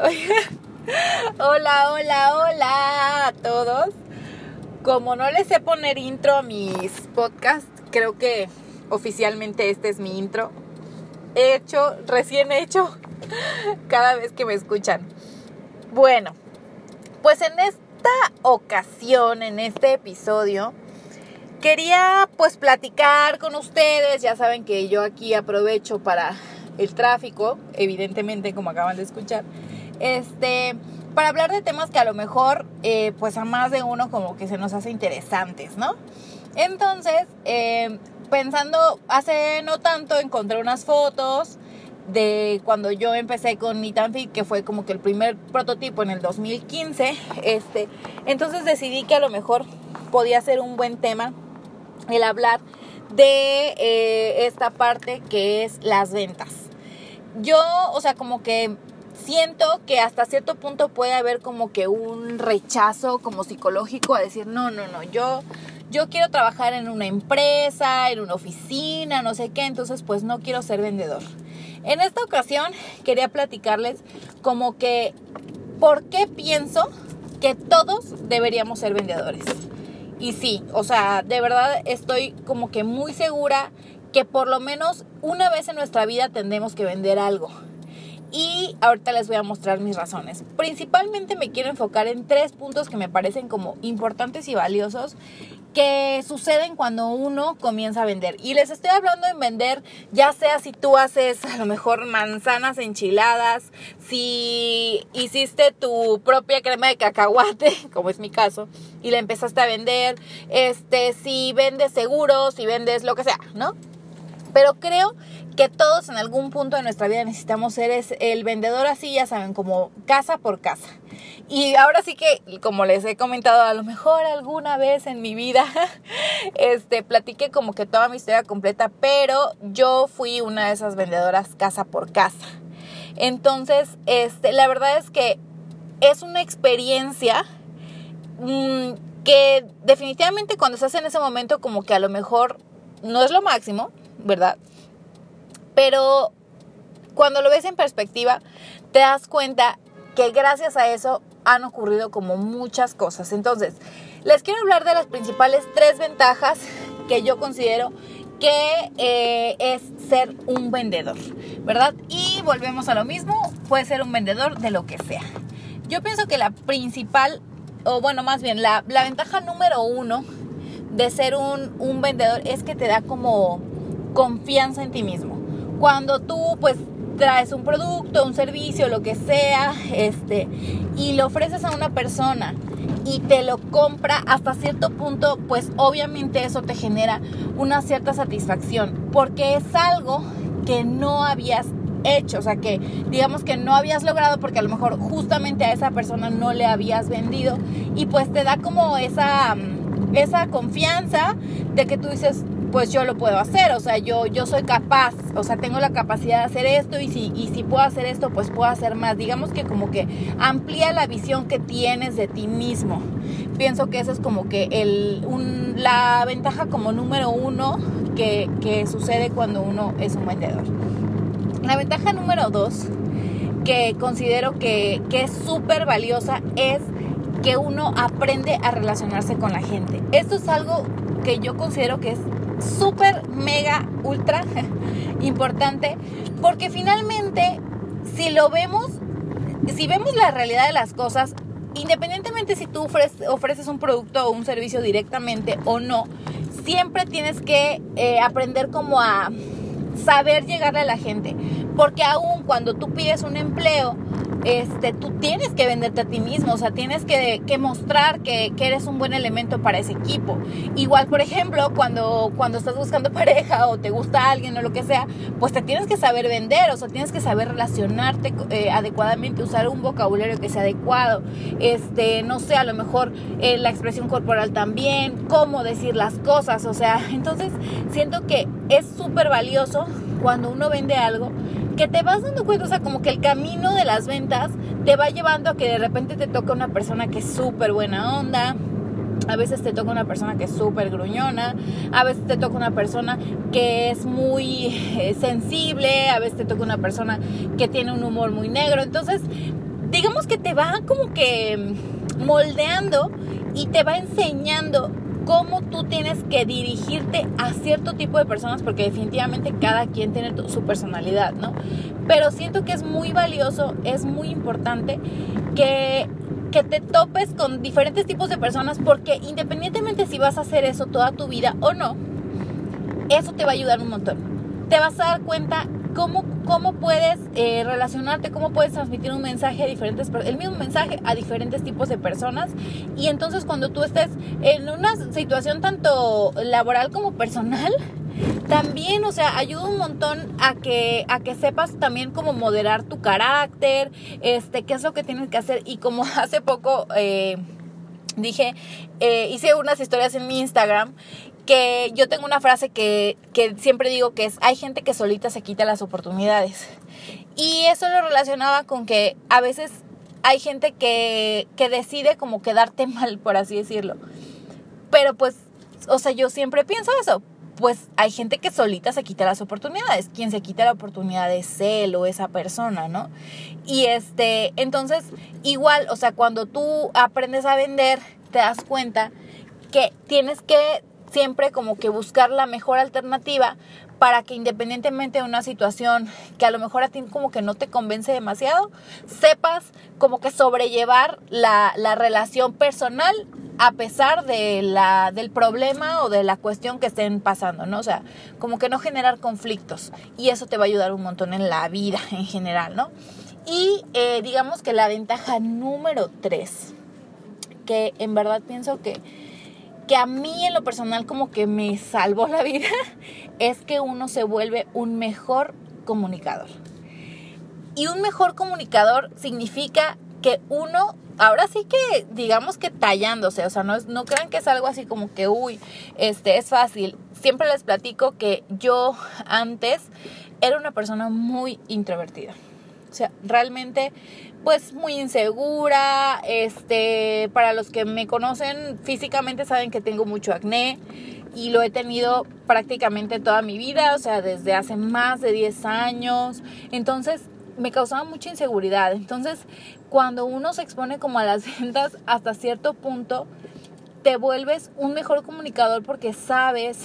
hola, hola, hola a todos. Como no les sé poner intro a mis podcasts, creo que oficialmente este es mi intro. He hecho, recién hecho, cada vez que me escuchan. Bueno, pues en esta ocasión, en este episodio, quería pues platicar con ustedes. Ya saben que yo aquí aprovecho para el tráfico, evidentemente, como acaban de escuchar. Este, para hablar de temas que a lo mejor, eh, pues a más de uno como que se nos hace interesantes, ¿no? Entonces, eh, pensando, hace no tanto encontré unas fotos de cuando yo empecé con Nitanfit, que fue como que el primer prototipo en el 2015, este, entonces decidí que a lo mejor podía ser un buen tema el hablar de eh, esta parte que es las ventas. Yo, o sea, como que siento que hasta cierto punto puede haber como que un rechazo como psicológico a decir, no, no, no, yo, yo quiero trabajar en una empresa, en una oficina, no sé qué, entonces pues no quiero ser vendedor. En esta ocasión quería platicarles como que por qué pienso que todos deberíamos ser vendedores. Y sí, o sea, de verdad estoy como que muy segura que por lo menos una vez en nuestra vida tendremos que vender algo. Y ahorita les voy a mostrar mis razones. Principalmente me quiero enfocar en tres puntos que me parecen como importantes y valiosos que suceden cuando uno comienza a vender. Y les estoy hablando en vender, ya sea si tú haces a lo mejor manzanas enchiladas, si hiciste tu propia crema de cacahuate, como es mi caso, y la empezaste a vender, este, si vendes seguros, si vendes lo que sea, ¿no? Pero creo que todos en algún punto de nuestra vida necesitamos ser el vendedor así, ya saben, como casa por casa. Y ahora sí que, como les he comentado, a lo mejor alguna vez en mi vida, este, platiqué como que toda mi historia completa, pero yo fui una de esas vendedoras casa por casa. Entonces, este, la verdad es que es una experiencia mmm, que definitivamente cuando estás en ese momento como que a lo mejor no es lo máximo, ¿verdad? Pero cuando lo ves en perspectiva, te das cuenta que gracias a eso han ocurrido como muchas cosas. Entonces, les quiero hablar de las principales tres ventajas que yo considero que eh, es ser un vendedor, ¿verdad? Y volvemos a lo mismo, puede ser un vendedor de lo que sea. Yo pienso que la principal, o bueno, más bien, la, la ventaja número uno de ser un, un vendedor es que te da como confianza en ti mismo. Cuando tú pues traes un producto, un servicio, lo que sea, este, y lo ofreces a una persona y te lo compra hasta cierto punto, pues obviamente eso te genera una cierta satisfacción, porque es algo que no habías hecho, o sea que digamos que no habías logrado porque a lo mejor justamente a esa persona no le habías vendido y pues te da como esa esa confianza de que tú dices, pues yo lo puedo hacer, o sea, yo, yo soy capaz, o sea, tengo la capacidad de hacer esto y si, y si puedo hacer esto, pues puedo hacer más. Digamos que como que amplía la visión que tienes de ti mismo. Pienso que eso es como que el, la ventaja como número uno que, que sucede cuando uno es un vendedor. La ventaja número dos que considero que, que es súper valiosa es que uno aprende a relacionarse con la gente. Esto es algo que yo considero que es súper, mega, ultra importante, porque finalmente, si lo vemos, si vemos la realidad de las cosas, independientemente si tú ofreces, un producto o un servicio directamente o no, siempre tienes que eh, aprender como a saber llegarle a la gente, porque aún cuando tú pides un empleo, este, tú tienes que venderte a ti mismo, o sea, tienes que, mostrar que, eres un buen elemento para ese equipo. Igual, por ejemplo, cuando, cuando estás buscando pareja o te gusta alguien o lo que sea, pues te tienes que saber vender, o sea, tienes que saber relacionarte eh, adecuadamente, usar un vocabulario que sea adecuado, este, no sé, a lo mejor eh, la expresión corporal también, cómo decir las cosas, o sea, entonces siento que es súper valioso cuando uno vende algo que te vas dando cuenta, o sea, como que el camino de las ventas te va llevando a que de repente te toca una persona que es súper buena onda, a veces te toca una persona que es súper gruñona, a veces te toca una persona que es muy eh, sensible, a veces te toca una persona que tiene un humor muy negro. Entonces, digamos que te va como que moldeando y te va enseñando cómo tú tienes que dirigirte a cierto tipo de personas, porque definitivamente cada quien tiene su personalidad, ¿no? Pero siento que es muy valioso, es muy importante que, que te topes con diferentes tipos de personas, porque independientemente si vas a hacer eso toda tu vida o no, eso te va a ayudar un montón. Te vas a dar cuenta cómo, cómo puedes eh, relacionarte, cómo puedes transmitir un mensaje a diferentes, el mismo mensaje a diferentes tipos de personas. Y entonces cuando tú estés en una situación tanto laboral como personal, también, o sea, ayuda un montón a que, a que sepas también cómo moderar tu carácter, este, qué es lo que tienes que hacer. Y como hace poco eh, dije, eh, hice unas historias en mi Instagram que yo tengo una frase que, siempre digo que es, hay gente que solita se quita las oportunidades. Y eso lo relacionaba con que a veces hay gente que, que decide como quedarte mal, por así decirlo. Pero pues, o sea, yo siempre pienso eso. Pues hay gente que solita se quita las oportunidades. Quien se quita la oportunidad es él o esa persona, ¿no? Y este, entonces, igual, o sea, cuando tú aprendes a vender, te das cuenta que tienes que siempre como que buscar la mejor alternativa para que independientemente de una situación que a lo mejor a ti como que no te convence demasiado, sepas como que sobrellevar la, la relación personal a pesar de la, del problema o de la cuestión que estén pasando, ¿no? O sea, como que no generar conflictos y eso te va a ayudar un montón en la vida en general, ¿no? Y eh, digamos que la ventaja número tres, que en verdad pienso que que a mí en lo personal como que me salvó la vida es que uno se vuelve un mejor comunicador. Y un mejor comunicador significa que uno, ahora sí que digamos que tallándose, o sea, no, no crean que es algo así como que, uy, este es fácil. Siempre les platico que yo antes era una persona muy introvertida. O sea, realmente pues muy insegura, este, para los que me conocen físicamente saben que tengo mucho acné y lo he tenido prácticamente toda mi vida, o sea, desde hace más de 10 años. Entonces, me causaba mucha inseguridad. Entonces, cuando uno se expone como a las ventas hasta cierto punto, te vuelves un mejor comunicador porque sabes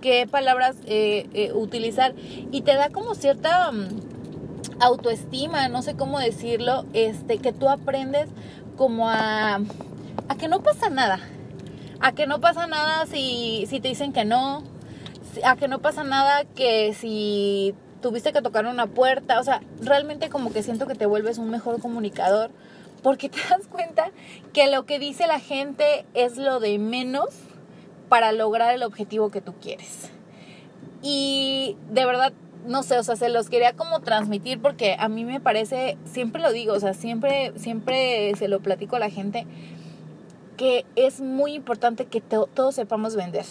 qué palabras eh, eh, utilizar y te da como cierta mm, autoestima, no sé cómo decirlo, este, que tú aprendes como a, a que no pasa nada, a que no pasa nada si, si te dicen que no, a que no pasa nada que si tuviste que tocar una puerta, o sea, realmente como que siento que te vuelves un mejor comunicador porque te das cuenta que lo que dice la gente es lo de menos para lograr el objetivo que tú quieres. Y de verdad no sé, o sea, se los quería como transmitir porque a mí me parece, siempre lo digo, o sea, siempre, siempre se lo platico a la gente, que es muy importante que todos sepamos vender.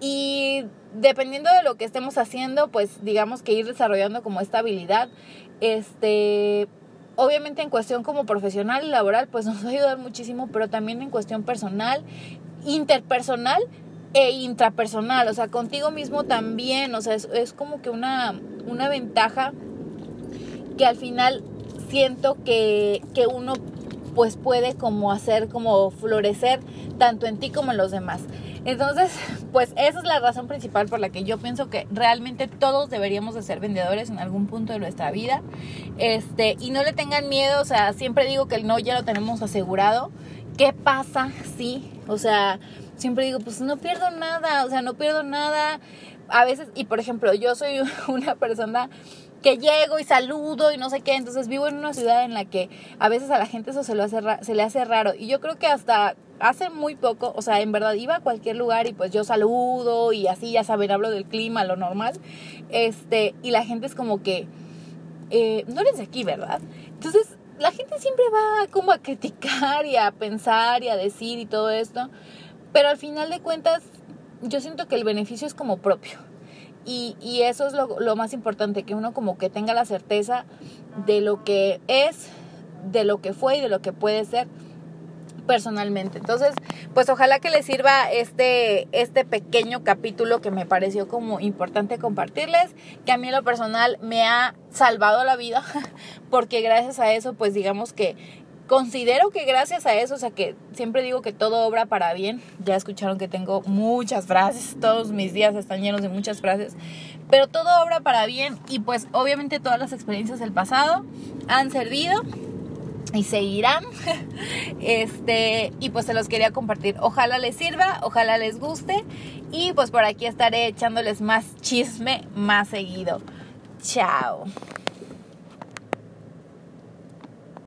Y dependiendo de lo que estemos haciendo, pues digamos que ir desarrollando como esta habilidad, este, obviamente en cuestión como profesional y laboral, pues nos va a ayudar muchísimo, pero también en cuestión personal, interpersonal, e intrapersonal, o sea, contigo mismo también, o sea, es, como que una, una ventaja que al final siento que, que uno pues puede como hacer como florecer tanto en ti como en los demás. Entonces, pues esa es la razón principal por la que yo pienso que realmente todos deberíamos de ser vendedores en algún punto de nuestra vida. Este, y no le tengan miedo, o sea, siempre digo que el no ya lo tenemos asegurado. ¿Qué pasa si, o sea, siempre digo, pues no pierdo nada, o sea, no pierdo nada. A veces, y por ejemplo, yo soy una persona que llego y saludo y no sé qué, entonces vivo en una ciudad en la que a veces a la gente eso se, lo hace, se le hace raro. Y yo creo que hasta hace muy poco, o sea, en verdad iba a cualquier lugar y pues yo saludo y así, ya saben, hablo del clima, lo normal. Este, y la gente es como que, eh, no eres de aquí, ¿verdad? Entonces, la gente siempre va como a criticar y a pensar y a decir y todo esto. Pero al final de cuentas, yo siento que el beneficio es como propio. Y, y eso es lo, lo, más importante, que uno como que tenga la certeza de lo que es, de lo que fue y de lo que puede ser. personalmente. Entonces, pues ojalá que les sirva este, este pequeño capítulo que me pareció como importante compartirles, que a mí en lo personal me ha salvado la vida, porque gracias a eso, pues digamos que considero que gracias a eso, o sea que siempre digo que todo obra para bien, ya escucharon que tengo muchas frases, todos mis días están llenos de muchas frases, pero todo obra para bien y pues obviamente todas las experiencias del pasado han servido y seguirán. Este, y pues se los quería compartir. Ojalá les sirva, ojalá les guste y pues por aquí estaré echándoles más chisme más seguido. Chao.